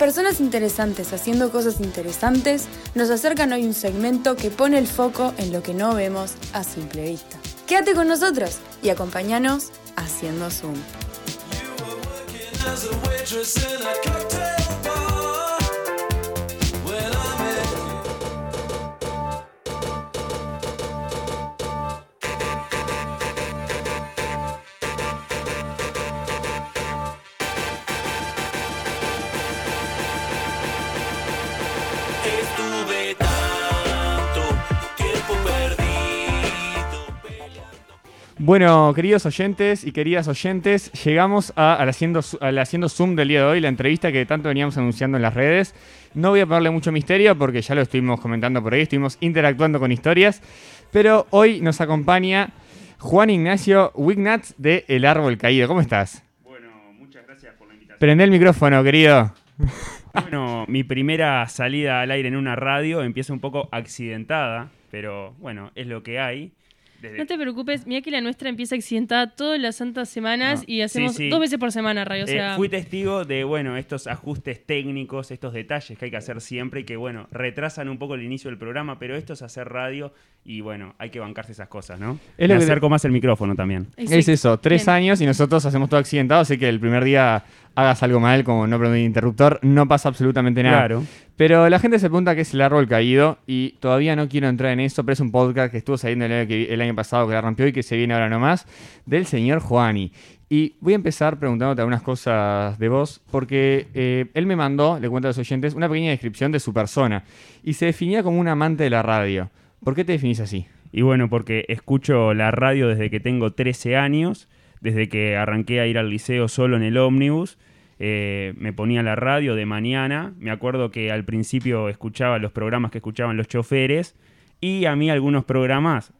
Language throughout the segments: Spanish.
Personas interesantes haciendo cosas interesantes nos acercan hoy un segmento que pone el foco en lo que no vemos a simple vista. Quédate con nosotros y acompáñanos haciendo Zoom. Bueno, queridos oyentes y queridas oyentes, llegamos a, al haciendo, al haciendo Zoom del día de hoy, la entrevista que tanto veníamos anunciando en las redes. No voy a ponerle mucho misterio porque ya lo estuvimos comentando por ahí, estuvimos interactuando con historias, pero hoy nos acompaña Juan Ignacio Wignatz de El Árbol Caído. ¿Cómo estás? Bueno, muchas gracias por la invitación. Prende el micrófono, querido. Bueno, mi primera salida al aire en una radio empieza un poco accidentada, pero bueno, es lo que hay. Desde- No te preocupes, mira que la nuestra empieza accidentada todas las santas semanas Ah, y hacemos sí, sí. dos veces por semana radio. O Eh, sea, fui testigo de, bueno, estos ajustes técnicos, estos detalles que hay que hacer siempre y que, bueno, retrasan un poco el inicio del programa, pero esto es hacer radio y, bueno, hay que bancarse esas cosas, ¿no? Es que- acerco más el micrófono también. sí. Es eso, tres Bien. años y nosotros hacemos todo accidentado, así que el primer día hagas algo mal, como no prender el interruptor, no pasa absolutamente nada. Claro. Pero la gente se pregunta qué es el árbol caído y todavía no quiero entrar en eso, pero es un podcast que estuvo saliendo el año, pasado que la rompió y que se viene ahora nomás, del señor Juani. Y voy a empezar preguntándote algunas cosas de vos, porque eh, él me mandó, le cuento a los oyentes, una pequeña descripción de su persona y se definía como un amante de la radio. ¿Por qué te definís así? Y bueno, porque escucho la radio desde que tengo 13 años, desde que arranqué a ir al liceo solo en el ómnibus. Eh, me ponía la radio de mañana. Me acuerdo que al principio escuchaba los programas que escuchaban los choferes y a mí algunos programas,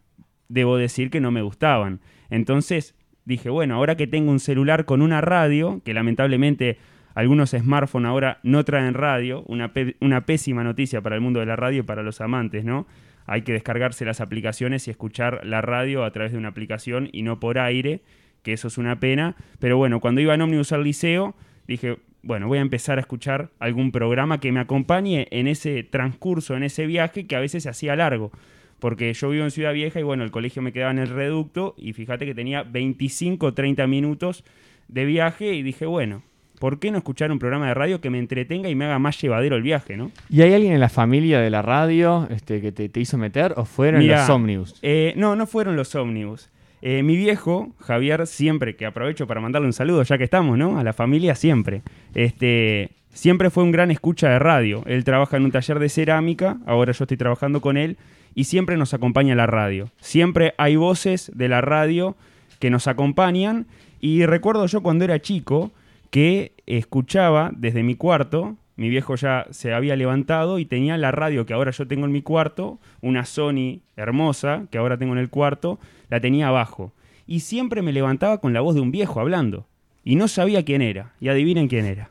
debo decir que no me gustaban. Entonces dije, bueno, ahora que tengo un celular con una radio, que lamentablemente algunos smartphones ahora no traen radio, una, una pésima noticia para el mundo de la radio y para los amantes, ¿no? Hay que descargarse las aplicaciones y escuchar la radio a través de una aplicación y no por aire, que eso es una pena. Pero bueno, cuando iba en ómnibus al liceo, dije, bueno, voy a empezar a escuchar algún programa que me acompañe en ese transcurso, en ese viaje que a veces se hacía largo. Porque yo vivo en Ciudad Vieja y bueno, el colegio me quedaba en el reducto y fíjate que tenía 25 o 30 minutos de viaje y dije, bueno, ¿por qué no escuchar un programa de radio que me entretenga y me haga más llevadero el viaje, no? ¿Y hay alguien en la familia de la radio este, que te, te hizo meter o fueron Mirá, los ómnibus? eh, no, no fueron los ómnibus. Eh, mi viejo, Javier, siempre, que aprovecho para mandarle un saludo, ya que estamos, ¿no? A la familia siempre. Este, siempre fue un gran escucha de radio. Él trabaja en un taller de cerámica, ahora yo estoy trabajando con él, y siempre nos acompaña la radio. Siempre hay voces de la radio que nos acompañan. Y recuerdo yo cuando era chico que escuchaba desde mi cuarto, mi viejo ya se había levantado y tenía la radio que ahora yo tengo en mi cuarto, una Sony hermosa que ahora tengo en el cuarto, la tenía abajo. Y siempre me levantaba con la voz de un viejo hablando. Y no sabía quién era. Y adivinen quién era.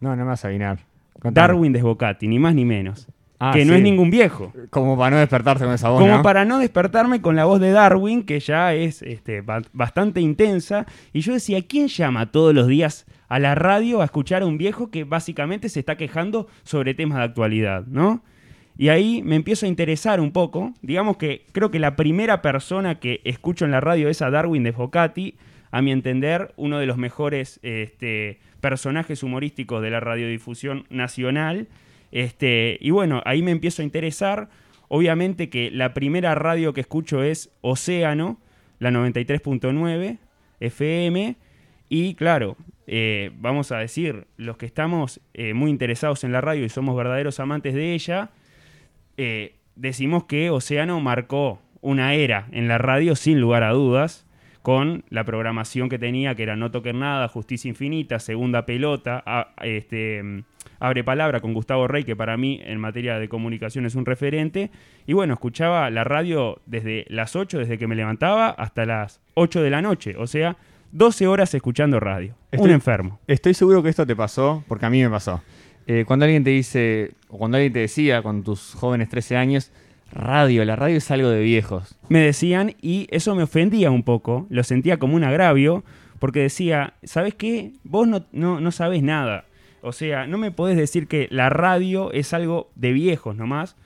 No, no me vas a adivinar. Contame. Darwin Desbocati, ni más ni menos. Ah, que no es ningún viejo. Como para no despertarse con esa voz, Como ¿no? para no despertarme con la voz de Darwin, que ya es este, ba- bastante intensa. Y yo decía, ¿quién llama todos los días a la radio a escuchar a un viejo que básicamente se está quejando sobre temas de actualidad, ¿no? Y ahí me empiezo a interesar un poco. Digamos que creo que la primera persona que escucho en la radio es a Darwin de Focati. A mi entender, uno de los mejores este, personajes humorísticos de la radiodifusión nacional. Este, y bueno, ahí me empiezo a interesar. Obviamente que la primera radio que escucho es Océano, la 93.9 FM. Y claro, eh, vamos a decir, los que estamos eh, muy interesados en la radio y somos verdaderos amantes de ella, eh, decimos que Océano marcó una era en la radio sin lugar a dudas, con la programación que tenía, que era No Toquen Nada, Justicia Infinita, Segunda Pelota, a- este, mm, Abre Palabra con Gustavo Rey, que para mí en materia de comunicación es un referente. Y bueno, escuchaba la radio desde las 8, desde que me levantaba, hasta las 8 de la noche, o sea, 12 horas escuchando radio. Estoy- Un enfermo. Estoy seguro que esto te pasó, porque a mí me pasó. Eh, cuando alguien te dice, o cuando alguien te decía con tus jóvenes 13 años, radio, la radio es algo de viejos. me decían y eso me ofendía un poco, lo sentía como un agravio, porque decía, ¿sabes qué? Vos no, no, no sabés nada. O sea, no me podés decir que la radio es algo de viejos nomás.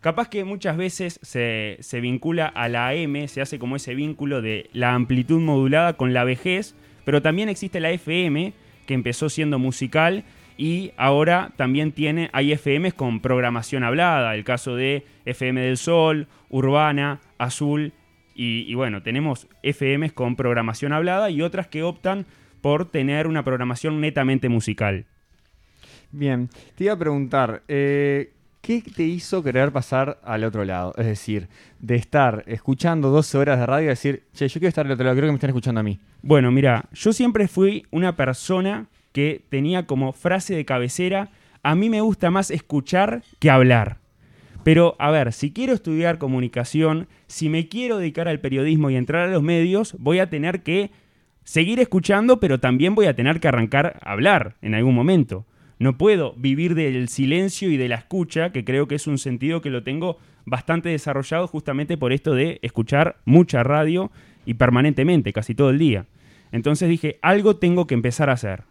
Capaz que muchas veces se, se vincula a la AM, se hace como ese vínculo de la amplitud modulada con la vejez, pero también existe la FM, que empezó siendo musical y ahora también tiene, hay FMs con programación hablada, el caso de FM del Sol, Urbana, Azul, y, y bueno, tenemos FMs con programación hablada y otras que optan por tener una programación netamente musical. Bien, te iba a preguntar, eh, ¿qué te hizo querer pasar al otro lado? Es decir, de estar escuchando 12 horas de radio y decir, che, yo quiero estar al otro lado, creo que me están escuchando a mí. Bueno, mira, yo siempre fui una persona que tenía como frase de cabecera, a mí me gusta más escuchar que hablar. Pero, a ver, si quiero estudiar comunicación, si me quiero dedicar al periodismo y entrar a los medios, voy a tener que seguir escuchando, pero también voy a tener que arrancar a hablar en algún momento. No puedo vivir del silencio y de la escucha, que creo que es un sentido que lo tengo bastante desarrollado justamente por esto de escuchar mucha radio y permanentemente, casi todo el día. Entonces dije, algo tengo que empezar a hacer.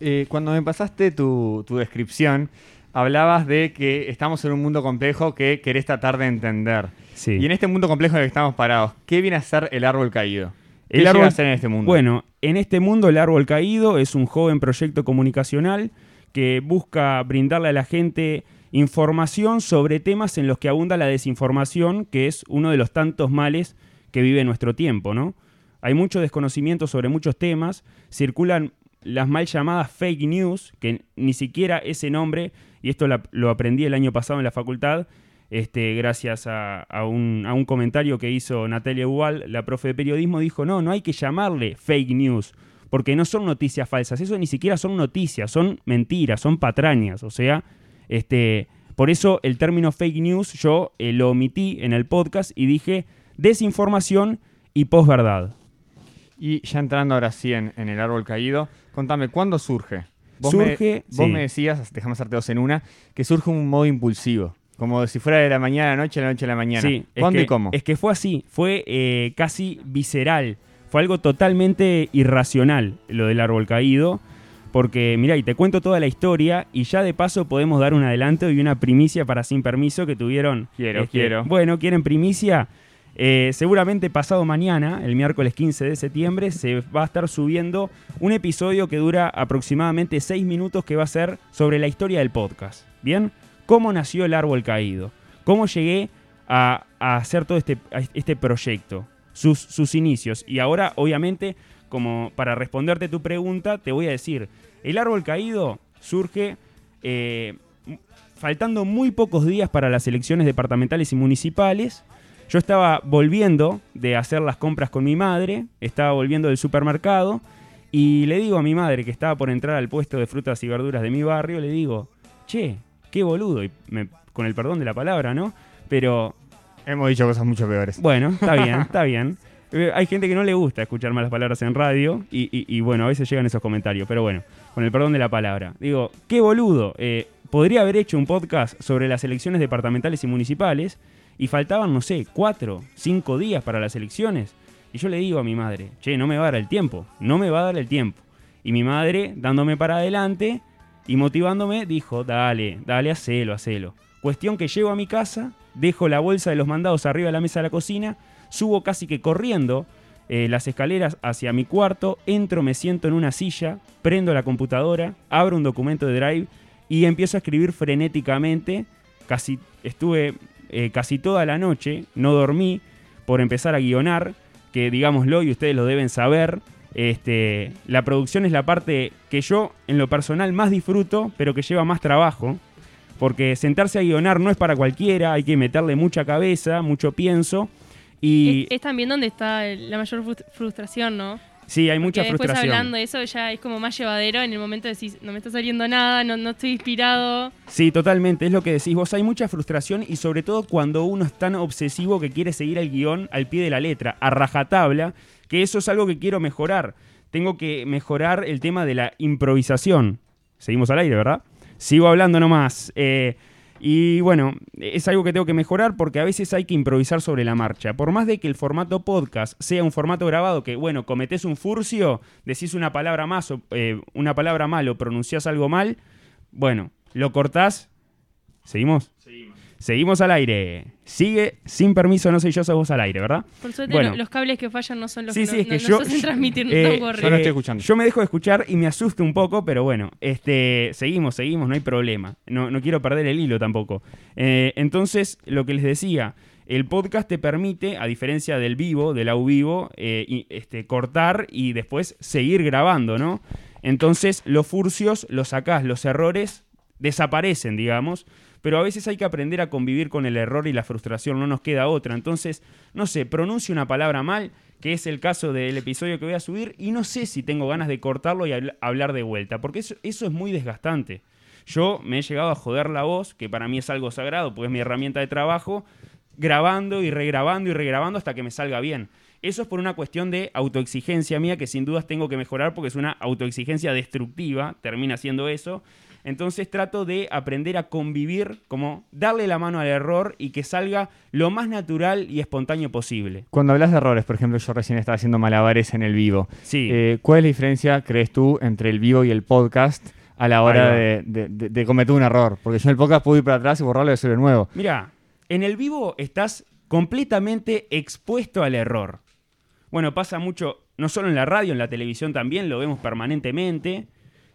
Eh, cuando me pasaste tu, tu descripción, hablabas de que estamos en un mundo complejo que querés tratar de entender. Sí. Y en este mundo complejo en el que estamos parados, ¿qué viene a ser el árbol caído? ¿Qué El árbol- a ser en este mundo? Bueno, en este mundo el Árbol Caído es un joven proyecto comunicacional que busca brindarle a la gente información sobre temas en los que abunda la desinformación, que es uno de los tantos males que vive nuestro tiempo, ¿no? Hay mucho desconocimiento sobre muchos temas, circulan las mal llamadas fake news, que ni siquiera ese nombre, y esto lo aprendí el año pasado en la facultad, este, gracias a, a un, a un comentario que hizo Natalia Ubal, la profe de periodismo, dijo, no, no hay que llamarle fake news, porque no son noticias falsas, eso ni siquiera son noticias, son mentiras, son patrañas, o sea, este, por eso el término fake news yo eh, lo omití en el podcast y dije desinformación y posverdad. Y ya entrando ahora sí en, en el árbol caído, contame, ¿cuándo surge? Surge, me, vos sí. me decías, déjame hacerte dos en una, que surge un modo impulsivo. Como si fuera de la mañana a la noche, de la noche a la mañana. Sí, es ¿Cuándo que, y cómo? Es que fue así, fue eh, casi visceral, fue algo totalmente irracional lo del árbol caído, porque mira, y te cuento toda la historia y ya de paso podemos dar un adelanto y una primicia para sin permiso que tuvieron. este, Quiero, quiero. Bueno, quieren primicia. Eh, seguramente pasado mañana, el miércoles 15 de septiembre, se va a estar subiendo un episodio que dura aproximadamente 6 minutos que va a ser sobre la historia del podcast. ¿Bien? ¿Cómo nació el árbol caído? ¿Cómo llegué a, hacer todo este, este proyecto? Sus, sus inicios. Y ahora, obviamente, como para responderte tu pregunta, te voy a decir, el árbol caído surge eh, faltando muy pocos días para las elecciones departamentales y municipales. Yo estaba volviendo de hacer las compras con mi madre, estaba volviendo del supermercado y le digo a mi madre que estaba por entrar al puesto de frutas y verduras de mi barrio, le digo, che, qué boludo, y me- con el perdón de la palabra, ¿no? Pero Hemos dicho cosas mucho peores. bueno, está bien, está bien. Eh, Hay gente que no le gusta escuchar malas palabras en radio y, y- y, bueno, a veces llegan esos comentarios, pero bueno, con el perdón de la palabra. Digo, qué boludo, eh, podría haber hecho un podcast sobre las elecciones departamentales y municipales y faltaban, no sé, cuatro, cinco días para las elecciones. Y yo le digo a mi madre, che, no me va a dar el tiempo, no me va a dar el tiempo. Y mi madre, dándome para adelante y motivándome, dijo, dale, dale, hacelo, hacelo. Cuestión que llego a mi casa, dejo la bolsa de los mandados arriba de la mesa de la cocina, subo casi que corriendo eh, las escaleras hacia mi cuarto, entro, me siento en una silla, prendo la computadora, abro un documento de Drive y empiezo a escribir frenéticamente. Casi estuve eh, casi toda la noche, no dormí por empezar a guionar, que digámoslo y ustedes lo deben saber. Este, la producción es la parte que yo en lo personal más disfruto, pero que lleva más trabajo. Porque sentarse a guionar no es para cualquiera, hay que meterle mucha cabeza, mucho pienso. Y Es, es también donde está la mayor frust- frustración, ¿no? Sí, hay mucha que después frustración. hablando de eso ya es como más llevadero en el momento de decir, no me está saliendo nada, no, no estoy inspirado. Sí, totalmente, es lo que decís vos. Hay mucha frustración y sobre todo cuando uno es tan obsesivo que quiere seguir el guion al pie de la letra, a rajatabla, que eso es algo que quiero mejorar. Tengo que mejorar el tema de la improvisación. Seguimos al aire, ¿verdad? Sigo hablando nomás. Eh, Y bueno, es algo que tengo que mejorar porque a veces hay que improvisar sobre la marcha. Por más de que el formato podcast sea un formato grabado que, bueno, cometés un furcio, decís una palabra más o eh, una palabra mal o pronunciás algo mal, bueno, lo cortás. ¿Seguimos? Seguimos. Al aire. Sigue sin permiso, no soy yo, sos vos al aire, ¿verdad? Por suerte, Bueno. los cables que fallan no son los Sí, que, sí, no- es que no- yo- nos hacen transmitir eh. Yo no estoy escuchando. Yo me dejo de escuchar y me asusto un poco, pero bueno, este, seguimos, seguimos, no hay problema. No, no quiero perder el hilo tampoco. Eh, entonces, lo que les decía, el podcast te permite, a diferencia del vivo, del au vivo, eh, y, este, cortar y después seguir grabando, ¿no? Entonces, los furcios los sacás, los errores desaparecen, digamos. Pero a veces hay que aprender a convivir con el error y la frustración, no nos queda otra. Entonces, no sé, pronuncio una palabra mal, que es el caso del episodio que voy a subir, y no sé si tengo ganas de cortarlo y habl- hablar de vuelta, porque eso, eso es muy desgastante. Yo me he llegado a joder la voz, que para mí es algo sagrado, porque es mi herramienta de trabajo, grabando y regrabando y regrabando hasta que me salga bien. Eso es por una cuestión de autoexigencia mía que sin dudas tengo que mejorar porque es una autoexigencia destructiva, termina siendo eso. Entonces trato de aprender a convivir, como darle la mano al error y que salga lo más natural y espontáneo posible. Cuando hablas de errores, por ejemplo, yo recién estaba haciendo malabares en el vivo. Sí. Eh, ¿Cuál es la diferencia, crees tú, entre el vivo y el podcast a la hora de, de- de- de cometer un error? Porque yo en el podcast puedo ir para atrás y borrarlo y hacerlo de nuevo. Mira, en el vivo estás completamente expuesto al error. Bueno, pasa mucho, no solo en la radio, en la televisión también, lo vemos permanentemente.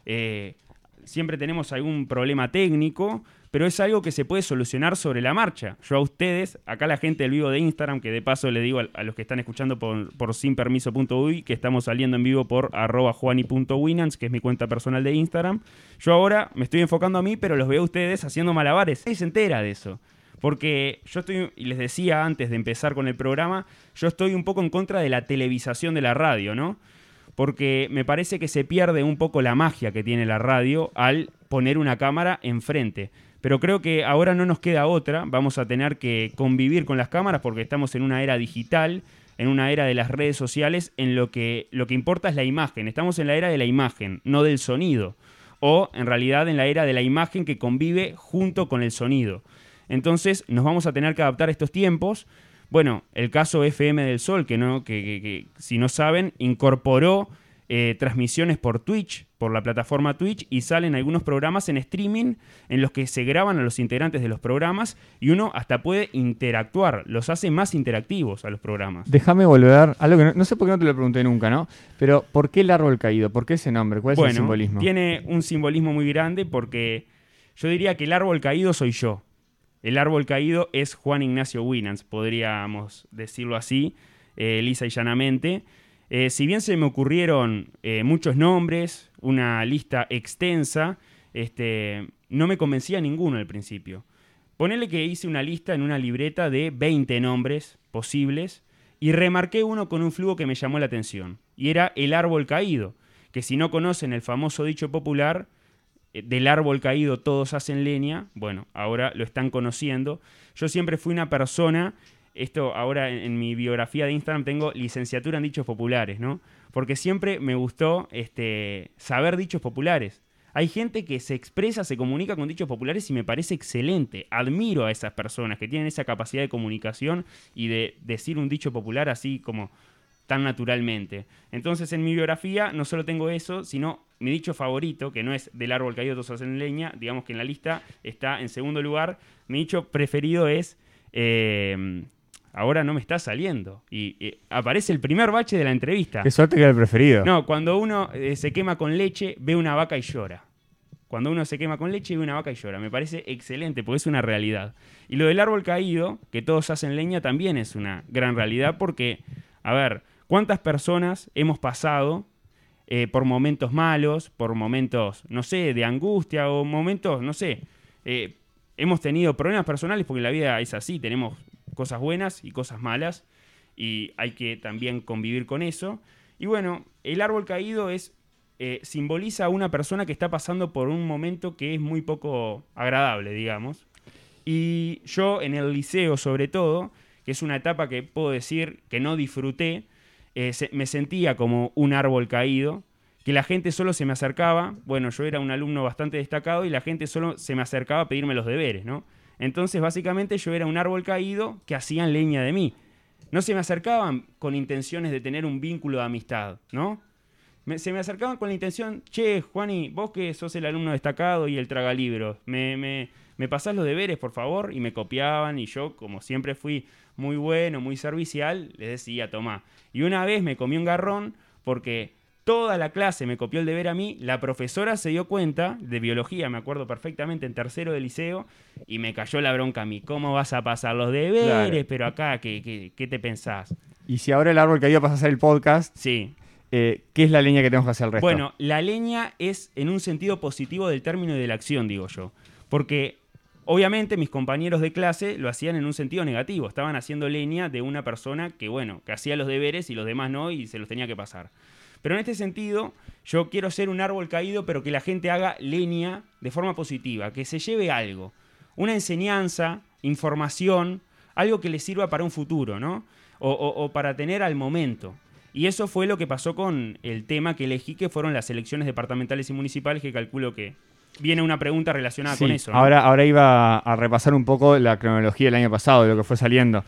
Eh, siempre tenemos algún problema técnico, pero es algo que se puede solucionar sobre la marcha. Yo a ustedes, acá la gente del vivo de Instagram, que de paso le digo a, los que están escuchando por, por sinpermiso.uy, que estamos saliendo en vivo por arroba juani.winans, que es mi cuenta personal de Instagram. Yo ahora me estoy enfocando a mí, pero los veo a ustedes haciendo malabares. Nadie se entera de eso. Porque yo estoy, y les decía antes de empezar con el programa, yo estoy un poco en contra de la televisación de la radio, ¿no? Porque me parece que se pierde un poco la magia que tiene la radio al poner una cámara enfrente. Pero creo que ahora no nos queda otra, vamos a tener que convivir con las cámaras porque estamos en una era digital, en una era de las redes sociales, en lo que lo que importa es la imagen. Estamos en la era de la imagen, no del sonido. O en realidad en la era de la imagen que convive junto con el sonido. Entonces nos vamos a tener que adaptar a estos tiempos. Bueno, el caso FM del Sol, que, no, que, que- que, si no saben, incorporó eh, transmisiones por Twitch, por la plataforma Twitch, y salen algunos programas en streaming en los que se graban a los integrantes de los programas y uno hasta puede interactuar, los hace más interactivos a los programas. Déjame volver, algo que no, no sé por qué no te lo pregunté nunca, ¿no? Pero ¿por qué el árbol caído? ¿Por qué ese nombre? ¿Cuál es el simbolismo? tiene un simbolismo muy grande porque yo diría que el árbol caído soy yo. El árbol caído es Juan Ignacio Winans, podríamos decirlo así, eh, lisa y llanamente. Eh, si bien se me ocurrieron eh, muchos nombres, una lista extensa, este, no me convencía ninguno al principio. Ponele que hice una lista en una libreta de 20 nombres posibles y remarqué uno con un flujo que me llamó la atención. Y era el árbol caído, que si no conocen el famoso dicho popular, del árbol caído todos hacen leña, bueno, ahora lo están conociendo. Yo siempre fui una persona, esto ahora en, en mi biografía de Instagram tengo licenciatura en dichos populares, ¿no? Porque siempre me gustó este, saber dichos populares. Hay gente que se expresa, se comunica con dichos populares y me parece excelente. Admiro a esas personas que tienen esa capacidad de comunicación y de decir un dicho popular así como tan naturalmente. Entonces en mi biografía no solo tengo eso, sino mi dicho favorito, que no es del árbol caído todos hacen leña, digamos que en la lista está en segundo lugar. Mi dicho preferido es, eh, ahora no me está saliendo. Y eh, aparece el primer bache de la entrevista. Qué suerte que era el preferido. No, cuando uno eh, se quema con leche, ve una vaca y llora. Cuando uno se quema con leche, ve una vaca y llora. Me parece excelente, porque es una realidad. Y lo del árbol caído, que todos hacen leña, también es una gran realidad, porque, a ver, ¿cuántas personas hemos pasado eh, por momentos malos, por momentos, no sé, de angustia o momentos, no sé, eh, hemos tenido problemas personales, porque la vida es así, tenemos cosas buenas y cosas malas, y hay que también convivir con eso. Y bueno, el árbol caído es eh, simboliza a una persona que está pasando por un momento que es muy poco agradable, digamos. Y yo en el liceo, sobre todo, que es una etapa que puedo decir que no disfruté, eh, me sentía como un árbol caído, que la gente solo se me acercaba, bueno, yo era un alumno bastante destacado y la gente solo se me acercaba a pedirme los deberes, ¿no? Entonces, básicamente yo era un árbol caído que hacían leña de mí. No se me acercaban con intenciones de tener un vínculo de amistad, ¿no? Se me acercaban con la intención, che, Juani, vos que sos el alumno destacado y el tragalibros, me, me, me pasás los deberes, por favor, y me copiaban, y yo, como siempre fui muy bueno, muy servicial, les decía, tomá. Y una vez me comí un garrón porque toda la clase me copió el deber a mí, la profesora se dio cuenta, de biología, me acuerdo perfectamente, en tercero de liceo, y me cayó la bronca a mí, ¿cómo vas a pasar los deberes? Claro. Pero acá, ¿qué, qué, qué te pensás? Y si ahora el árbol caído pasa a ser el podcast, Sí, eh, ¿qué es la leña que tenemos que hacer al resto? Bueno, la leña es en un sentido positivo del término y de la acción, digo yo. Porque obviamente mis compañeros de clase lo hacían en un sentido negativo. Estaban haciendo leña de una persona que, bueno, que hacía los deberes y los demás no y se los tenía que pasar. Pero en este sentido, yo quiero ser un árbol caído, pero que la gente haga leña de forma positiva, que se lleve algo. Una enseñanza, información, algo que le sirva para un futuro, ¿no? O, o- o para tener al momento. Y eso fue lo que pasó con el tema que elegí, que fueron las elecciones departamentales y municipales, que calculo que viene una pregunta relacionada Sí, con eso. ¿no? ahora, ahora iba a repasar un poco la cronología del año pasado, de lo que fue saliendo.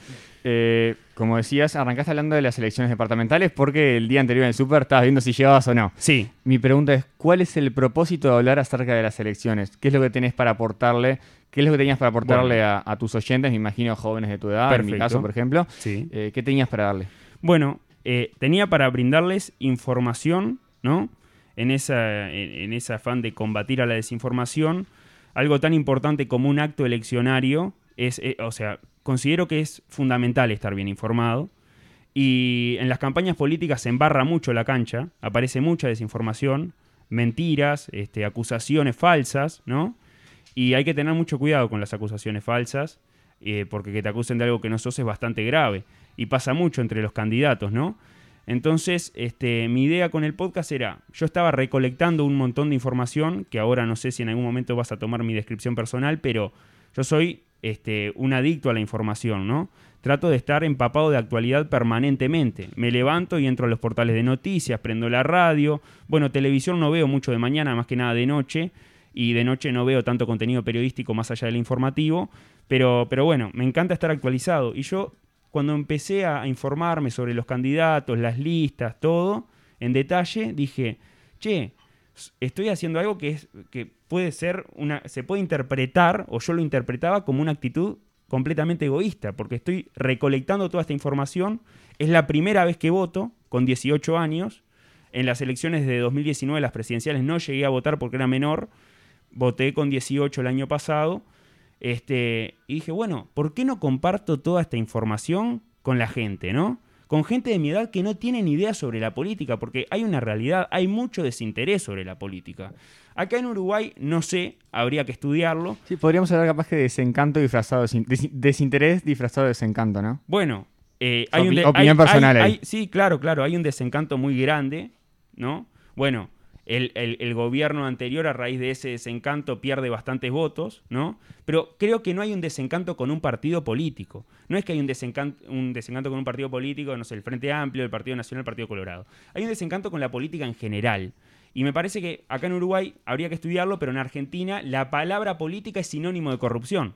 Eh, como decías, arrancaste hablando de las elecciones departamentales porque el día anterior en el Super estabas viendo si llegabas o no. Sí, Mi pregunta es, ¿cuál es el propósito de hablar acerca de las elecciones? ¿Qué es lo que tenés para aportarle? ¿Qué es lo que tenías para aportarle Bueno. a, a tus oyentes? Me imagino jóvenes de tu edad, en mi Perfecto. caso, por ejemplo. sí. Eh, ¿Qué tenías para darle? Bueno, eh, tenía para brindarles información, ¿no? En, esa, en, ese afán de combatir a la desinformación, algo tan importante como un acto eleccionario, es, eh, o sea, considero que es fundamental estar bien informado. Y en las campañas políticas se embarra mucho la cancha, aparece mucha desinformación, mentiras, este, acusaciones falsas, ¿no? Y hay que tener mucho cuidado con las acusaciones falsas, eh, porque que te acusen de algo que no sos es bastante grave. Y pasa mucho entre los candidatos, ¿no? Entonces, este, mi idea con el podcast era, yo estaba recolectando un montón de información, que ahora no sé si en algún momento vas a tomar mi descripción personal, pero yo soy este, un adicto a la información, ¿no? Trato de estar empapado de actualidad permanentemente. Me levanto y entro a los portales de noticias, prendo la radio. Bueno, televisión no veo mucho de mañana, más que nada de noche. Y de noche no veo tanto contenido periodístico más allá del informativo. Pero, pero bueno, me encanta estar actualizado. Y yo, cuando empecé a informarme sobre los candidatos, las listas, todo, en detalle, dije, che, estoy haciendo algo que, es, que puede ser una. se puede interpretar, o yo lo interpretaba como una actitud completamente egoísta, porque estoy recolectando toda esta información. Es la primera vez que voto, con 18 años. En las elecciones de 2019, las presidenciales, no llegué a votar porque era menor. Voté con 18 el año pasado. Este, y dije, bueno, ¿por qué no comparto toda esta información con la gente, no? Con gente de mi edad que no tiene ni idea sobre la política, porque hay una realidad, hay mucho desinterés sobre la política. Acá en Uruguay, no sé, habría que estudiarlo. Sí, podríamos hablar capaz que de desencanto disfrazado de desin- desin- desinterés disfrazado de desencanto, ¿no? Bueno, eh, hay un opi- opinión hay- personal hay- ahí. hay- sí, claro, claro, hay un desencanto muy grande, ¿no? Bueno, el, el- gobierno anterior a raíz de ese desencanto pierde bastantes votos, ¿no? Pero creo que no hay un desencanto con un partido político. No es que hay un desencanto, un desencanto con un partido político, no sé, el Frente Amplio, el Partido Nacional, el Partido Colorado. Hay un desencanto con la política en general. Y me parece que acá en Uruguay habría que estudiarlo, pero en Argentina la palabra política es sinónimo de corrupción.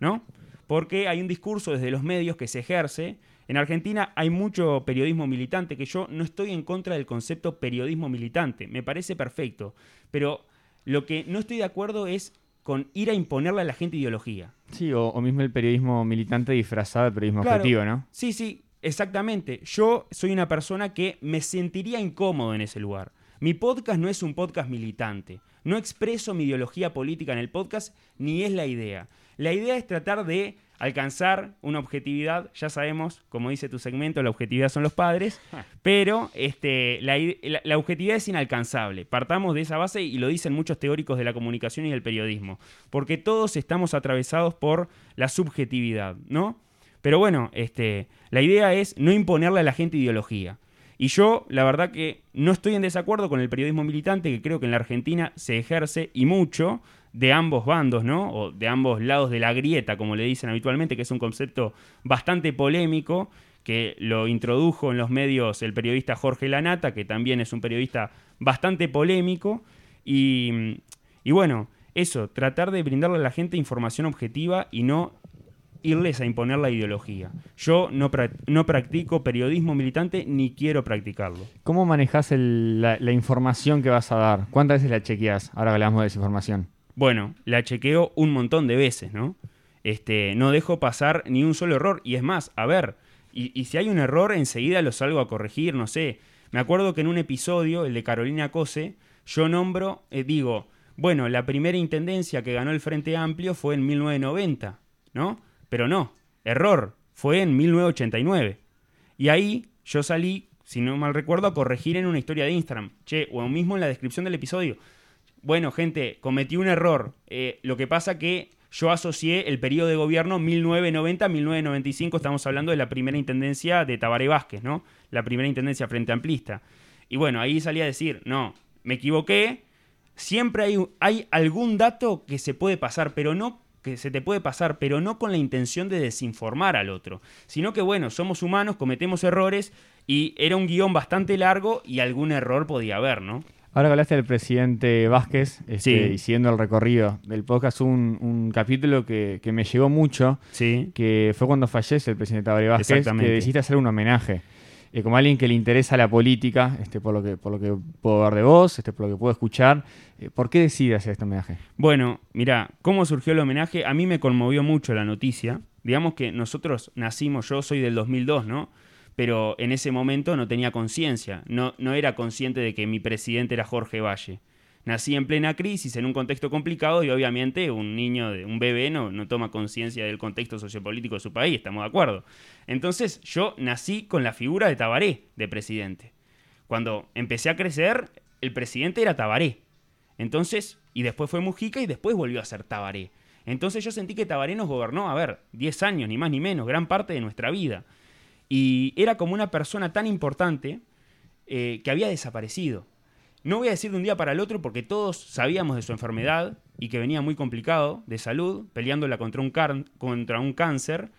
¿no? Porque hay un discurso desde los medios que se ejerce. En Argentina hay mucho periodismo militante, que yo no estoy en contra del concepto periodismo militante, me parece perfecto, pero lo que no estoy de acuerdo es con ir a imponerle a la gente ideología. Sí, o, o mismo el periodismo militante disfrazado de periodismo Claro. objetivo, ¿no? Sí, sí, exactamente. Yo soy una persona que me sentiría incómodo en ese lugar. Mi podcast no es un podcast militante. No expreso mi ideología política en el podcast, ni es la idea. La idea es tratar de alcanzar una objetividad. Ya sabemos, como dice tu segmento, la objetividad son los padres, pero este, la, la objetividad es inalcanzable. Partamos de esa base y lo dicen muchos teóricos de la comunicación y del periodismo, porque todos estamos atravesados por la subjetividad, ¿no? Pero bueno, este, la idea es no imponerle a la gente ideología. Y yo, la verdad que no estoy en desacuerdo con el periodismo militante, que creo que en la Argentina se ejerce y mucho de ambos bandos, ¿no? O de ambos lados de la grieta, como le dicen habitualmente, que es un concepto bastante polémico, que lo introdujo en los medios el periodista Jorge Lanata, que también es un periodista bastante polémico. Y, y bueno, eso, tratar de brindarle a la gente información objetiva y no irles a imponer la ideología. Yo no, no practico periodismo militante ni quiero practicarlo. ¿Cómo manejas la, la información que vas a dar? ¿Cuántas veces la chequeas ahora que hablamos de desinformación? Bueno, la chequeo un montón de veces, ¿no? Este, no dejo pasar ni un solo error. Y es más, a ver, y, si hay un error, enseguida lo salgo a corregir, no sé. Me acuerdo que en un episodio, el de Carolina Cose, yo nombro, eh, digo, bueno, la primera intendencia que ganó el Frente Amplio fue en 1990, ¿no? Pero no, error, fue en 1989. Y ahí yo salí, si no mal recuerdo, a corregir en una historia de Instagram. Che, o mismo en la descripción del episodio. Bueno, gente, cometí un error. Eh, lo que pasa que yo asocié el periodo de gobierno 1990-1995, estamos hablando de la primera intendencia de Tabaré Vázquez, ¿no? La primera intendencia frente amplista. Y bueno, ahí salí a decir, no, me equivoqué. Siempre hay, hay algún dato que se puede pasar, pero no que se te puede pasar, pero no con la intención de desinformar al otro, sino que bueno, somos humanos, cometemos errores y era un guion bastante largo y algún error podía haber, ¿no? Ahora que hablaste del presidente Vázquez, este, Sí. y siguiendo el recorrido del podcast, un, un capítulo que, que me llegó mucho, Sí. que fue cuando fallece el presidente Tabaré Vázquez, que Exactamente. decidiste hacer un homenaje. Eh, como alguien que le interesa la política, este, por, lo que, por lo que puedo ver de vos, este, por lo que puedo escuchar, eh, ¿por qué decides hacer este homenaje? Bueno, mira, ¿cómo surgió el homenaje? A mí me conmovió mucho la noticia. Digamos que nosotros nacimos, yo soy del 2002, ¿no? Pero en ese momento no tenía conciencia, no, no era consciente de que mi presidente era Jorge Valle. Nací en plena crisis, en un contexto complicado y obviamente un niño, de, un bebé no, no toma conciencia del contexto sociopolítico de su país, estamos de acuerdo. Entonces yo nací con la figura de Tabaré de presidente. Cuando empecé a crecer, el presidente era Tabaré. Entonces, y después fue Mujica y después volvió a ser Tabaré. Entonces yo sentí que Tabaré nos gobernó, a ver, 10 años, ni más ni menos, gran parte de nuestra vida. Y era como una persona tan importante eh, que había desaparecido. No voy a decir de un día para el otro porque todos sabíamos de su enfermedad y que venía muy complicado de salud, peleándola contra un, contra un cáncer,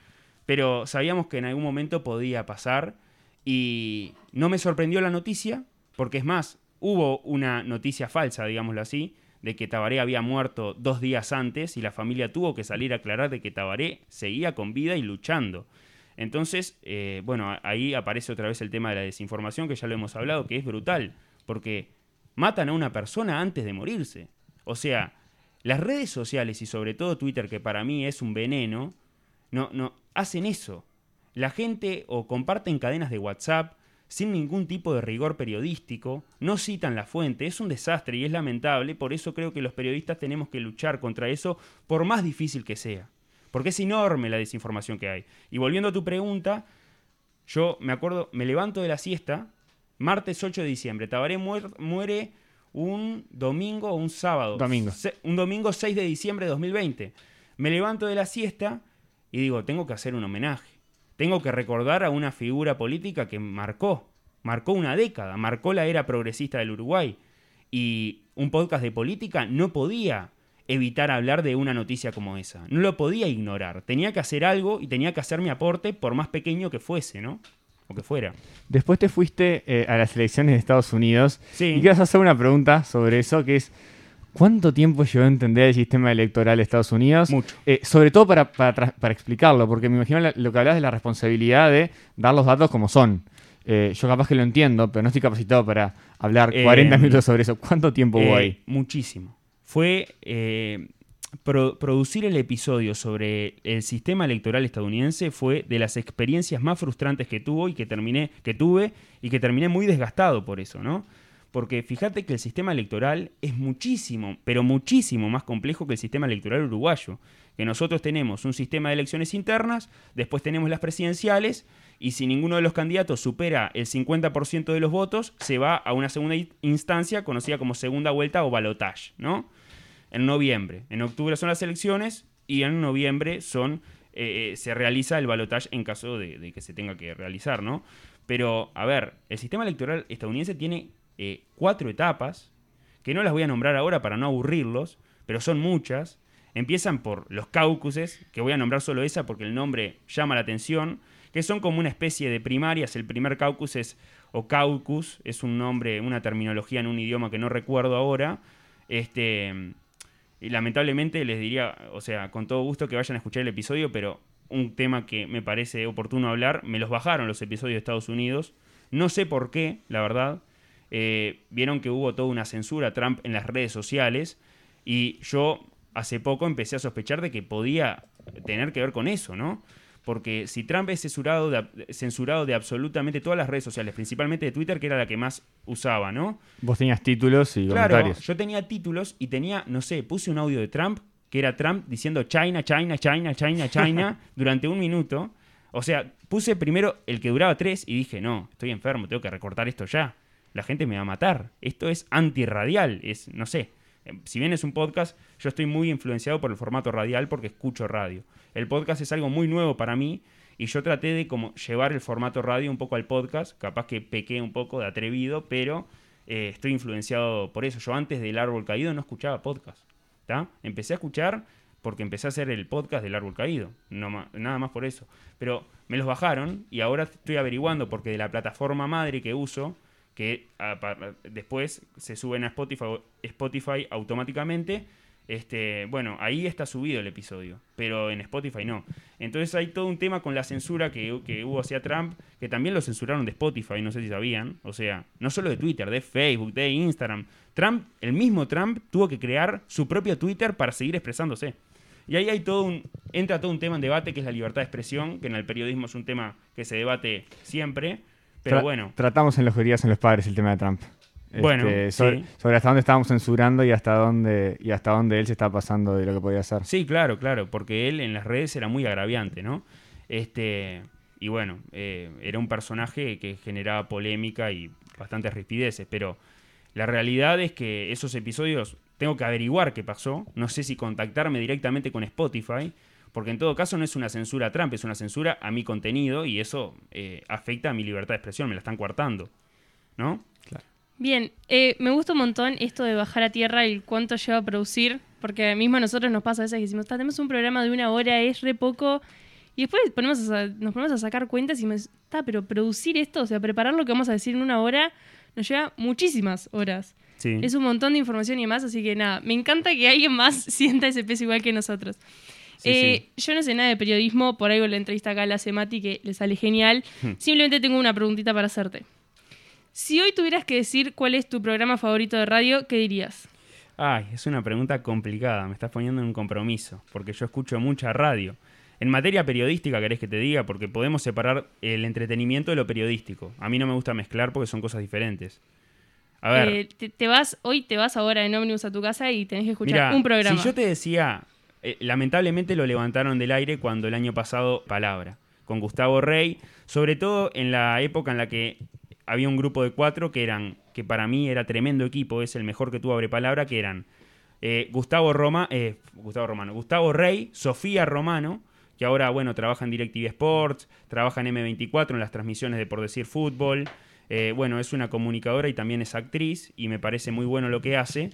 pero sabíamos que en algún momento podía pasar y no me sorprendió la noticia, porque es más, hubo una noticia falsa, digámoslo así, de que Tabaré había muerto dos días antes y la familia tuvo que salir a aclarar de que Tabaré seguía con vida y luchando. Entonces, eh, bueno, ahí aparece otra vez el tema de la desinformación, que ya lo hemos hablado, que es brutal, porque matan a una persona antes de morirse. O sea, las redes sociales y sobre todo Twitter, que para mí es un veneno, no, no, hacen eso. La gente o comparten cadenas de WhatsApp sin ningún tipo de rigor periodístico, no citan la fuente, es un desastre y es lamentable, por eso creo que los periodistas tenemos que luchar contra eso, por más difícil que sea, porque es enorme la desinformación que hay. Y volviendo a tu pregunta, yo me acuerdo, me levanto de la siesta, martes 8 de diciembre, Tabaré muer- muere un domingo o un sábado. Domingo. Se- un domingo 6 de diciembre de 2020. Me levanto de la siesta y digo, tengo que hacer un homenaje. Tengo que recordar a una figura política que marcó, marcó una década, marcó la era progresista del Uruguay. Y un podcast de política no podía evitar hablar de una noticia como esa. No lo podía ignorar. Tenía que hacer algo y tenía que hacer mi aporte por más pequeño que fuese, ¿no? O que fuera. Después te fuiste eh, a las elecciones de Estados Unidos Sí. y quiero hacer una pregunta sobre eso, que es, ¿cuánto tiempo llevó a entender el sistema electoral de Estados Unidos? Mucho. Eh, sobre todo para, para, explicarlo, porque me imagino lo que hablas de la responsabilidad de dar los datos como son. Eh, yo capaz que lo entiendo, pero no estoy capacitado para hablar Eh, 40 minutos sobre eso. ¿Cuánto tiempo hubo ahí? Muchísimo. Fue eh, pro- producir el episodio sobre el sistema electoral estadounidense fue de las experiencias más frustrantes que tuvo y que terminé, que tuve y que terminé muy desgastado por eso, ¿no? Porque fíjate que el sistema electoral es muchísimo, pero muchísimo más complejo que el sistema electoral uruguayo. Que nosotros tenemos un sistema de elecciones internas, después tenemos las presidenciales, y si ninguno de los candidatos supera el 50% de los votos, se va a una segunda in- instancia conocida como segunda vuelta o balotage, ¿no? En noviembre. En octubre son las elecciones y en noviembre son eh, se realiza el balotage en caso de, de que se tenga que realizar, ¿no? Pero, a ver, el sistema electoral estadounidense tiene eh, cuatro etapas, que no las voy a nombrar ahora para no aburrirlos, pero son muchas. Empiezan por los caucuses, que voy a nombrar solo esa porque el nombre llama la atención, que son como una especie de primarias. El primer caucus es, o caucus, es un nombre, una terminología en un idioma que no recuerdo ahora. Este, y lamentablemente les diría, o sea, con todo gusto que vayan a escuchar el episodio, pero un tema que me parece oportuno hablar, me los bajaron los episodios de Estados Unidos. No sé por qué, la verdad. Eh, vieron que hubo toda una censura a Trump en las redes sociales y yo hace poco empecé a sospechar de que podía tener que ver con eso, ¿no? Porque si Trump es censurado de, censurado de absolutamente todas las redes sociales, principalmente de Twitter, que era la que más usaba, ¿no? Vos tenías títulos y Claro, comentarios. yo tenía títulos y tenía, no sé, puse un audio de Trump, que era Trump diciendo China, China, China, China, China, durante un minuto. O sea, puse primero el que duraba tres y dije, no, estoy enfermo, tengo que recortar esto ya. La gente me va a matar. Esto es antirradial, es, no sé. Eh, Si bien es un podcast, yo estoy muy influenciado por el formato radial porque escucho radio. El podcast es algo muy nuevo para mí y yo traté de como llevar el formato radio un poco al podcast. Capaz que pequé un poco de atrevido, pero eh, estoy influenciado por eso. Yo antes del Árbol Caído no escuchaba podcast. Empecé a escuchar porque empecé a hacer el podcast del Árbol Caído. No nada más por eso. Pero me los bajaron y ahora estoy averiguando porque de la plataforma madre que uso, que después se suben a Spotify automáticamente. Este, bueno, ahí está subido el episodio, pero en Spotify no. Entonces hay todo un tema con la censura que, que hubo hacia Trump, que también lo censuraron de Spotify, no sé si sabían. O sea, no solo de Twitter, de Facebook, de Instagram. Trump, el mismo Trump, tuvo que crear su propio Twitter para seguir expresándose. Y ahí hay todo un, entra todo un tema en debate que es la libertad de expresión, que en el periodismo es un tema que se debate siempre. Pero Tra- bueno, Tratamos en los querías en los padres el tema de Trump. Bueno, Este, sobre, sí. sobre hasta dónde estábamos censurando y hasta dónde y hasta dónde él se está pasando de lo que podía hacer. Sí, claro, claro, porque él en las redes era muy agraviante, ¿no? Este, y bueno, eh, era un personaje que generaba polémica y bastantes rispideces, pero la realidad es que esos episodios tengo que averiguar qué pasó, no sé si contactarme directamente con Spotify, porque en todo caso no es una censura a Trump, es una censura a mi contenido y eso eh, afecta a mi libertad de expresión, me la están coartando, ¿no? Bien, eh, me gusta un montón esto de bajar a tierra y cuánto lleva a producir, porque mismo a nosotros nos pasa a veces que decimos, "Ta, tenemos un programa de una hora, es re poco, y después ponemos a nos ponemos a sacar cuentas y me está, pero producir esto, o sea, preparar lo que vamos a decir en una hora, nos lleva muchísimas horas. Sí. Es un montón de información y demás, así que nada, me encanta que alguien más sienta ese peso igual que nosotros. Sí, Eh, Yo no sé nada de periodismo, por algo la entrevista acá la hace Mati, que le sale genial. Hmm. Simplemente tengo una preguntita para hacerte. Si hoy tuvieras que decir cuál es tu programa favorito de radio, ¿qué dirías? Ay, es una pregunta complicada, me estás poniendo en un compromiso, porque yo escucho mucha radio. En materia periodística, querés que te diga, porque podemos separar el entretenimiento de lo periodístico. A mí no me gusta mezclar porque son cosas diferentes. A ver, Eh, te, te vas, hoy te vas ahora en ómnibus a tu casa y tenés que escuchar un programa. si yo te decía, eh, lamentablemente lo levantaron del aire cuando el año pasado Palabra, con Gustavo Rey, sobre todo en la época en la que había un grupo de cuatro que eran, que para mí era tremendo equipo, es el mejor que tuvo Abre Palabra, que eran eh, Gustavo Roma, eh, Gustavo Romano, Gustavo Rey, Sofía Romano, que ahora, bueno, trabaja en DirecTV Sports, trabaja en M24 en las transmisiones de Por Decir Fútbol. Eh, bueno, es una comunicadora y también es actriz y me parece muy bueno lo que hace.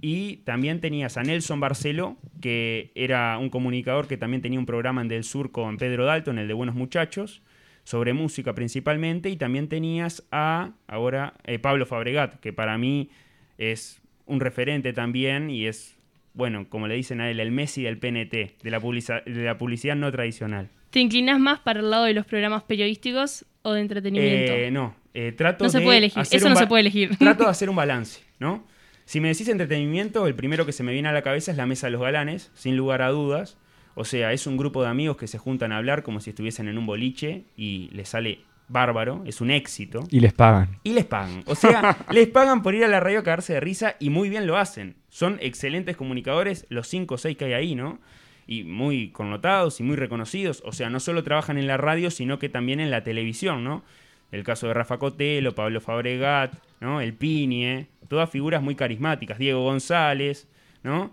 Y también tenías a Nelson Barceló, que era un comunicador que también tenía un programa en Del Sur con Pedro Dalton, el de Buenos Muchachos, sobre música principalmente. Y también tenías a, ahora, eh, Pablo Fabregat, que para mí es un referente también y es, bueno, como le dicen a él, el Messi del PNT, de la, publica- de la publicidad no tradicional. ¿Te inclinas más para el lado de los programas periodísticos o de entretenimiento? Eh, no, eh, trato No se de puede elegir, eso no se puede elegir. Trato de hacer un balance, ¿no? Si me decís entretenimiento, el primero que se me viene a la cabeza es la Mesa de los Galanes, sin lugar a dudas. O sea, es un grupo de amigos que se juntan a hablar como si estuviesen en un boliche y les sale bárbaro, es un éxito. Y les pagan. Y les pagan. O sea, les pagan por ir a la radio a cagarse de risa y muy bien lo hacen. Son excelentes comunicadores, los 5 o 6 que hay ahí, ¿no? Y muy connotados y muy reconocidos. O sea, no solo trabajan en la radio, sino que también en la televisión, ¿no? El caso de Rafa Cotelo, Pablo Fabregat, ¿no? El Pinie, todas figuras muy carismáticas. Diego González, ¿no?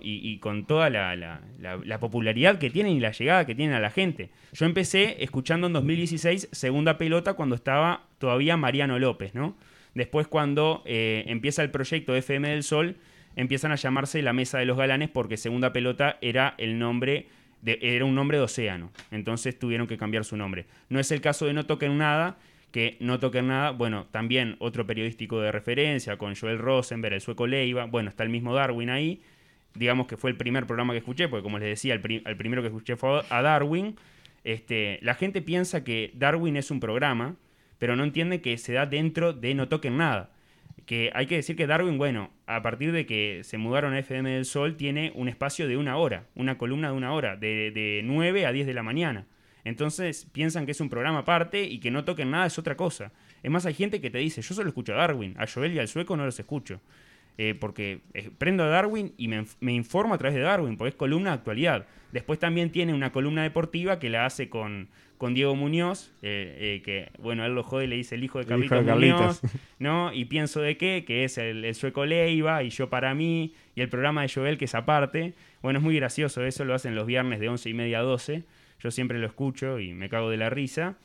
Y, con toda la popularidad que tienen y la llegada que tienen a la gente. Yo empecé escuchando en 2016 Segunda Pelota cuando estaba todavía Mariano López, ¿no? Después cuando eh, empieza el proyecto FM del Sol, empiezan a llamarse La Mesa de los Galanes porque Segunda Pelota era el nombre de- era un nombre de océano. Entonces tuvieron que cambiar su nombre. No es el caso de No Toquen Nada, que No Toquen Nada, bueno, también otro periodístico de referencia con Joel Rosenberg, el sueco Leiva, bueno, está el mismo Darwin ahí. Digamos que fue el primer programa que escuché, porque como les decía, el, pri- el primero que escuché fue a Darwin. Este, la gente piensa que Darwin es un programa, pero no entiende que se da dentro de No Toquen Nada. Que hay que decir que Darwin, bueno, a partir de que se mudaron a FM del Sol, tiene un espacio de una hora, una columna de una hora, de, de 9 a 10 de la mañana. Entonces piensan que es un programa aparte y que no toquen nada es otra cosa. Es más, hay gente que te dice, yo solo escucho a Darwin, a Joel y al sueco no los escucho. Eh, porque eh, prendo a Darwin y me, me informo a través de Darwin, porque es columna de actualidad. Después también tiene una columna deportiva que la hace con, con Diego Muñoz, eh, eh, que, bueno, él lo jode y le dice el hijo de Carlitos. Muñoz, ¿no? Y pienso de qué, que es el, el sueco Leiva y yo para mí, y el programa de Joel que es aparte. Bueno, es muy gracioso, eso lo hacen los viernes de 11 y media a 12. Yo siempre lo escucho y me cago de la risa.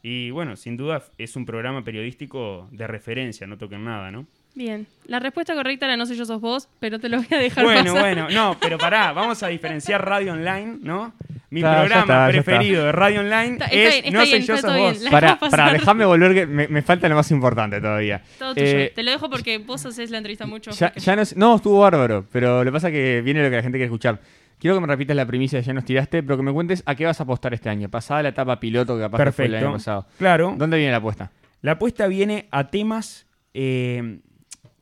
Y bueno, sin duda es un programa periodístico de referencia, no toquen nada, ¿no? Bien. La respuesta correcta era no sé yo sos vos, pero te lo voy a dejar Bueno, pasar. bueno, no, pero pará, vamos a diferenciar Radio Online, ¿no? Mi Está, ya programa está, ya preferido de Radio Online Está- está es bien, está No sé bien, yo está sos todo vos. bien. La Para, dejamos para pasar. dejarme volver, que me, me falta lo más importante todavía. Todo tuyo. Eh, Te lo dejo porque vos haces la entrevista mucho. ya, no, es- no, estuvo bárbaro, pero lo que pasa es que viene lo que la gente quiere escuchar. Quiero que me repitas la primicia que ya nos tiraste, pero que me cuentes a qué vas a apostar este año. Pasada la etapa piloto que capaz que fue el año Perfecto. pasado. Claro. ¿Dónde viene la apuesta? La apuesta viene a temas eh,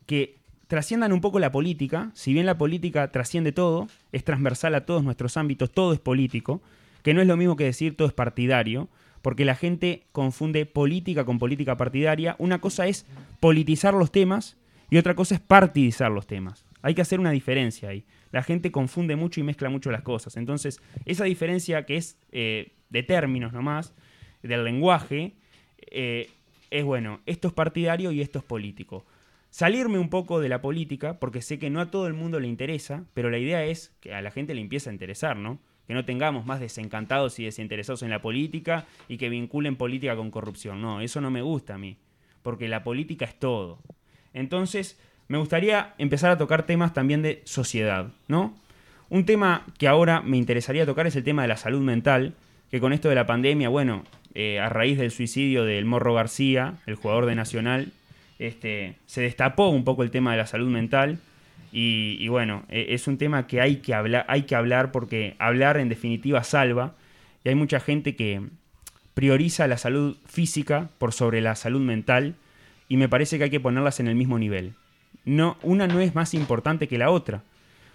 que trasciendan un poco la política. Si bien la política trasciende todo, es transversal a todos nuestros ámbitos, todo es político, que no es lo mismo que decir todo es partidario, porque la gente confunde política con política partidaria. Una cosa es politizar los temas y otra cosa es partidizar los temas. Hay que hacer una diferencia ahí. La gente confunde mucho y mezcla mucho las cosas. Entonces, esa diferencia que es eh, de términos nomás, del lenguaje, eh, es bueno, esto es partidario y esto es político. Salirme un poco de la política, porque sé que no a todo el mundo le interesa, pero la idea es que a la gente le empiece a interesar, ¿no? Que no tengamos más desencantados y desinteresados en la política y que vinculen política con corrupción. No, eso no me gusta a mí, porque la política es todo. Entonces, me gustaría empezar a tocar temas también de sociedad, ¿no? Un tema que ahora me interesaría tocar es el tema de la salud mental, que con esto de la pandemia, bueno, eh, a raíz del suicidio del Morro García, el jugador de Nacional, este, se destapó un poco el tema de la salud mental. Y, bueno, eh, es un tema que hay que, hablar, hay que hablar porque hablar en definitiva salva. Y hay mucha gente que prioriza la salud física por sobre la salud mental y me parece que hay que ponerlas en el mismo nivel. No, una no es más importante que la otra.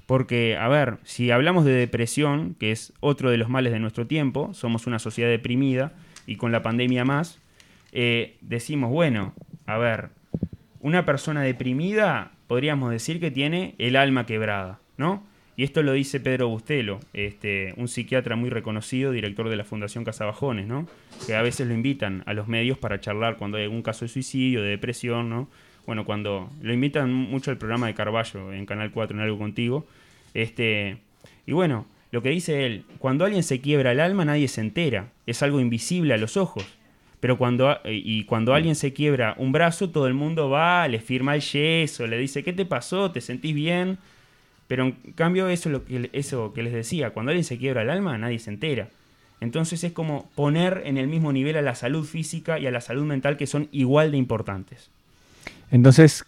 Porque, a ver, si hablamos de depresión, que es otro de los males de nuestro tiempo, somos una sociedad deprimida y con la pandemia más, eh, decimos, bueno, a ver, una persona deprimida podríamos decir que tiene el alma quebrada, ¿no? Y esto lo dice Pedro Bustelo, este, un psiquiatra muy reconocido, director de la Fundación Casabajones, ¿no? Que a veces lo invitan a los medios para charlar cuando hay algún caso de suicidio, de depresión, ¿no? Bueno, cuando lo invitan mucho al programa de Carballo en Canal 4 en Algo Contigo. Este, y bueno, lo que dice él, cuando alguien se quiebra el alma nadie se entera, es algo invisible a los ojos. Pero cuando, a- y cuando alguien se quiebra un brazo, todo el mundo va, le firma el yeso, le dice, ¿qué te pasó? ¿Te sentís bien? Pero en cambio eso, es lo que, eso que les decía, cuando alguien se quiebra el alma, nadie se entera. Entonces es como poner en el mismo nivel a la salud física y a la salud mental que son igual de importantes. Entonces,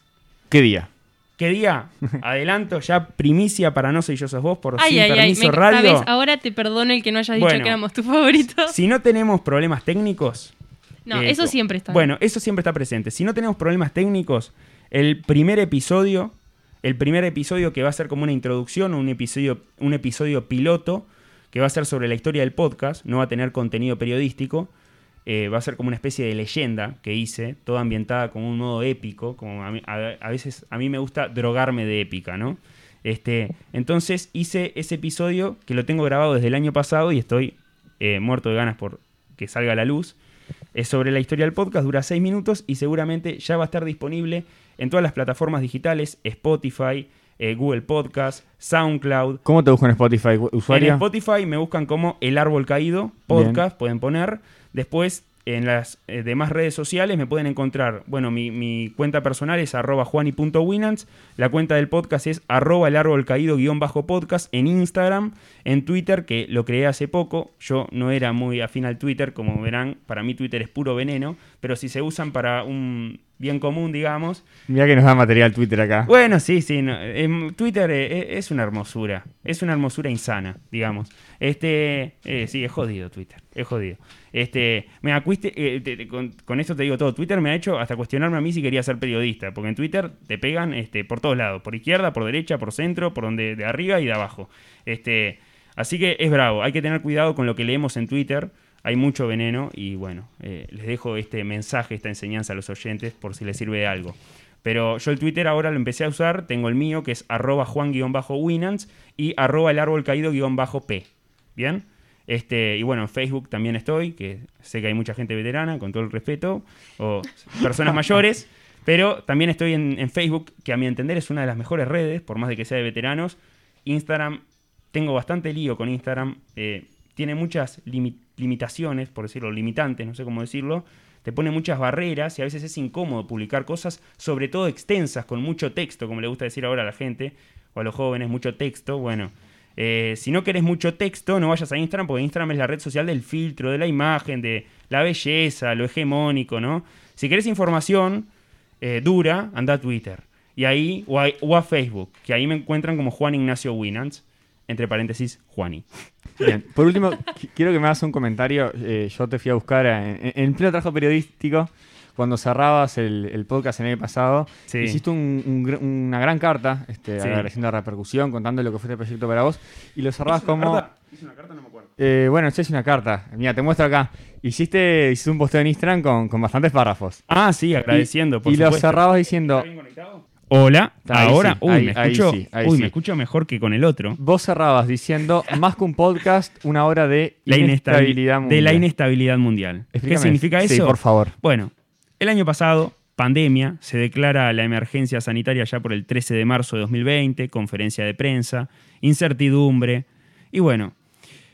¿qué día? ¿Qué día? Adelanto ya primicia para No Soy Yo Sos Vos por Ay, Sin ay, ay. Permiso me- Radio. ¿sabes? Ahora te perdono el que no hayas dicho Bueno. que éramos tus favoritos. Si no tenemos problemas técnicos... No, eso siempre está. Bueno, eso siempre está presente. Si no tenemos problemas técnicos, el primer episodio, el primer episodio que va a ser como una introducción, un episodio, un episodio piloto, que va a ser sobre la historia del podcast, no va a tener contenido periodístico, eh, va a ser como una especie de leyenda que hice, toda ambientada con un modo épico, como a, mí- a- a veces a mí me gusta drogarme de épica, ¿no? Este, entonces hice ese episodio que lo tengo grabado desde el año pasado y estoy eh, muerto de ganas por que salga a la luz. Es sobre la historia del podcast, dura 6 minutos y seguramente ya va a estar disponible en todas las plataformas digitales, Spotify, eh, Google Podcast, SoundCloud. ¿Cómo te busco en Spotify, En usuario? Spotify me buscan como El Árbol Caído, podcast, pueden poner. Después En las eh, demás redes sociales me pueden encontrar, bueno, mi, cuenta personal es arroba juani.winans, la cuenta del podcast es arroba el árbol caído guion bajo podcast en Instagram, en Twitter, que lo creé hace poco, yo no era muy afín al Twitter, como verán, para mí Twitter es puro veneno, pero si se usan para un bien común, digamos, Mira que nos da material Twitter acá. bueno, sí, sí. no, em, Twitter eh, es, una hermosura. Es una hermosura insana, digamos. Este, eh, sí, es jodido Twitter. Es jodido. Este, me acuiste, eh, te- te- con, con esto te digo todo. Twitter me ha hecho hasta cuestionarme a mí si quería ser periodista. Porque en Twitter te pegan este, por todos lados. Por izquierda, por derecha, por centro, por donde, de arriba y de abajo. Este, así que es bravo. Hay que tener cuidado con lo que leemos en Twitter. Hay mucho veneno y bueno, eh, les dejo este mensaje, esta enseñanza a los oyentes por si les sirve de algo. Pero yo el Twitter ahora lo empecé a usar, tengo el mío que es arroba juan-winans y arroba el árbol caído-p. ¿Bien? Este, y bueno, en Facebook también estoy, que sé que hay mucha gente veterana, con todo el respeto, o personas mayores, pero también estoy en, en Facebook, que a mi entender es una de las mejores redes, por más de que sea de veteranos. Instagram, tengo bastante lío con Instagram, eh, tiene muchas limi- limitaciones, por decirlo, limitantes, no sé cómo decirlo, te pone muchas barreras y a veces es incómodo publicar cosas, sobre todo extensas, con mucho texto, como le gusta decir ahora a la gente, o a los jóvenes, mucho texto, bueno. eh, si no querés mucho texto, no vayas a Instagram, porque Instagram es la red social del filtro, de la imagen, de la belleza, lo hegemónico, ¿no? Si querés información eh, dura, anda a Twitter. Y ahí, o a Facebook, que ahí me encuentran como Juan Ignacio Winans, entre paréntesis, Juani. Bien, por último, qu- quiero que me hagas un comentario. Eh, yo te fui a buscar a- en, en pleno trabajo periodístico, cuando cerrabas el, el podcast el año pasado. Sí. Hiciste un- un gr- una gran carta, este, Sí. agradeciendo la repercusión, contando lo que fue este proyecto para vos. Y lo cerrabas como. ¿Hice una carta? No me acuerdo. Eh, bueno, esta es una carta. Mira, te muestro acá. Hiciste, hiciste un posteo en Instagram con, con bastantes párrafos. Ah, sí, agradeciendo, y por y lo cerrabas diciendo. ¿Está bien conectado? Hola, Ahí ahora, sí, uy, ahí- me escucho, sí, uy, sí. me escucho mejor que con el otro. Vos cerrabas diciendo, más que un podcast, una hora de La inestabilidad mundial. de la inestabilidad mundial. ¿Qué significa eso? Sí, por favor. Bueno, el año pasado, pandemia, se declara la emergencia sanitaria ya por el 13 de marzo de 2020, conferencia de prensa, incertidumbre. Y bueno,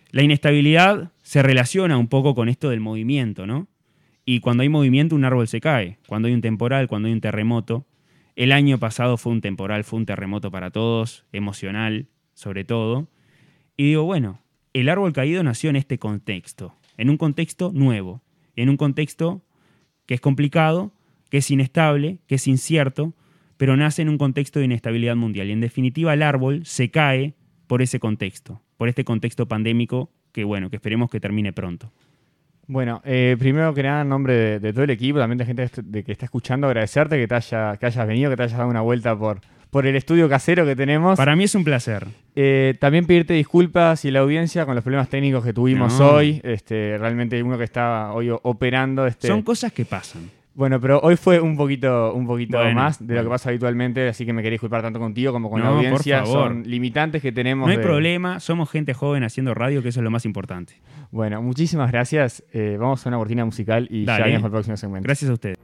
la inestabilidad se relaciona un poco con esto del movimiento, ¿no? Y cuando hay movimiento, un árbol se cae. Cuando hay un temporal, cuando hay un terremoto. El año pasado fue un temporal, fue un terremoto para todos, emocional, sobre todo. Y digo, bueno, el árbol caído nació en este contexto, en un contexto nuevo, en un contexto que es complicado, que es inestable, que es incierto, pero nace en un contexto de inestabilidad mundial. Y en definitiva el árbol se cae por ese contexto, por este contexto pandémico que bueno, que esperemos que termine pronto. Bueno, eh, primero que nada, en nombre de, de todo el equipo, también de gente de que está escuchando, agradecerte que, te haya, que hayas venido, que te hayas dado una vuelta por, por el estudio casero que tenemos. Para mí es un placer. Eh, también pedirte disculpas y la audiencia con los problemas técnicos que tuvimos No. hoy. Este, realmente uno que está hoy operando. Este, Son cosas que pasan. Bueno, pero hoy fue un poquito, un poquito Bueno, más de lo que pasa habitualmente, así que me quería disculpar tanto contigo como con la No, por audiencia. favor. Son limitantes que tenemos. No hay de- problema, somos gente joven haciendo radio, que eso es lo más importante. Bueno, muchísimas gracias. Eh, vamos a una cortina musical y Dale. ya venimos con el próximo segmento. Gracias a ustedes.